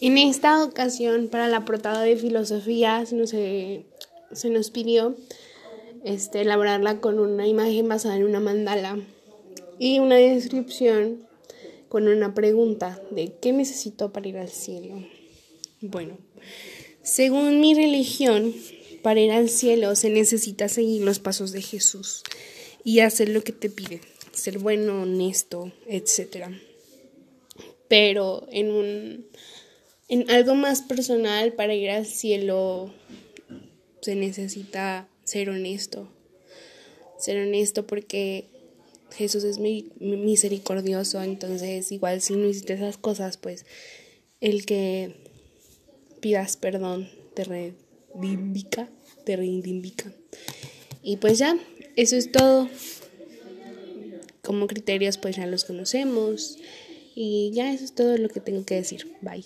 En esta ocasión, para la portada de filosofía, se nos, se nos pidió este, elaborarla con una imagen basada en una mandala y una descripción con una pregunta de ¿qué necesito para ir al cielo? Bueno, según mi religión, para ir al cielo se necesita seguir los pasos de Jesús y hacer lo que te pide, ser bueno, honesto, etc. Pero en un en algo más personal para ir al cielo se necesita ser honesto. Ser honesto porque Jesús es misericordioso, entonces igual si no hiciste esas cosas, pues el que pidas perdón te reivindica, te reivindica. Y pues ya, eso es todo. Como criterios pues ya los conocemos. Y ya eso es todo lo que tengo que decir. Bye.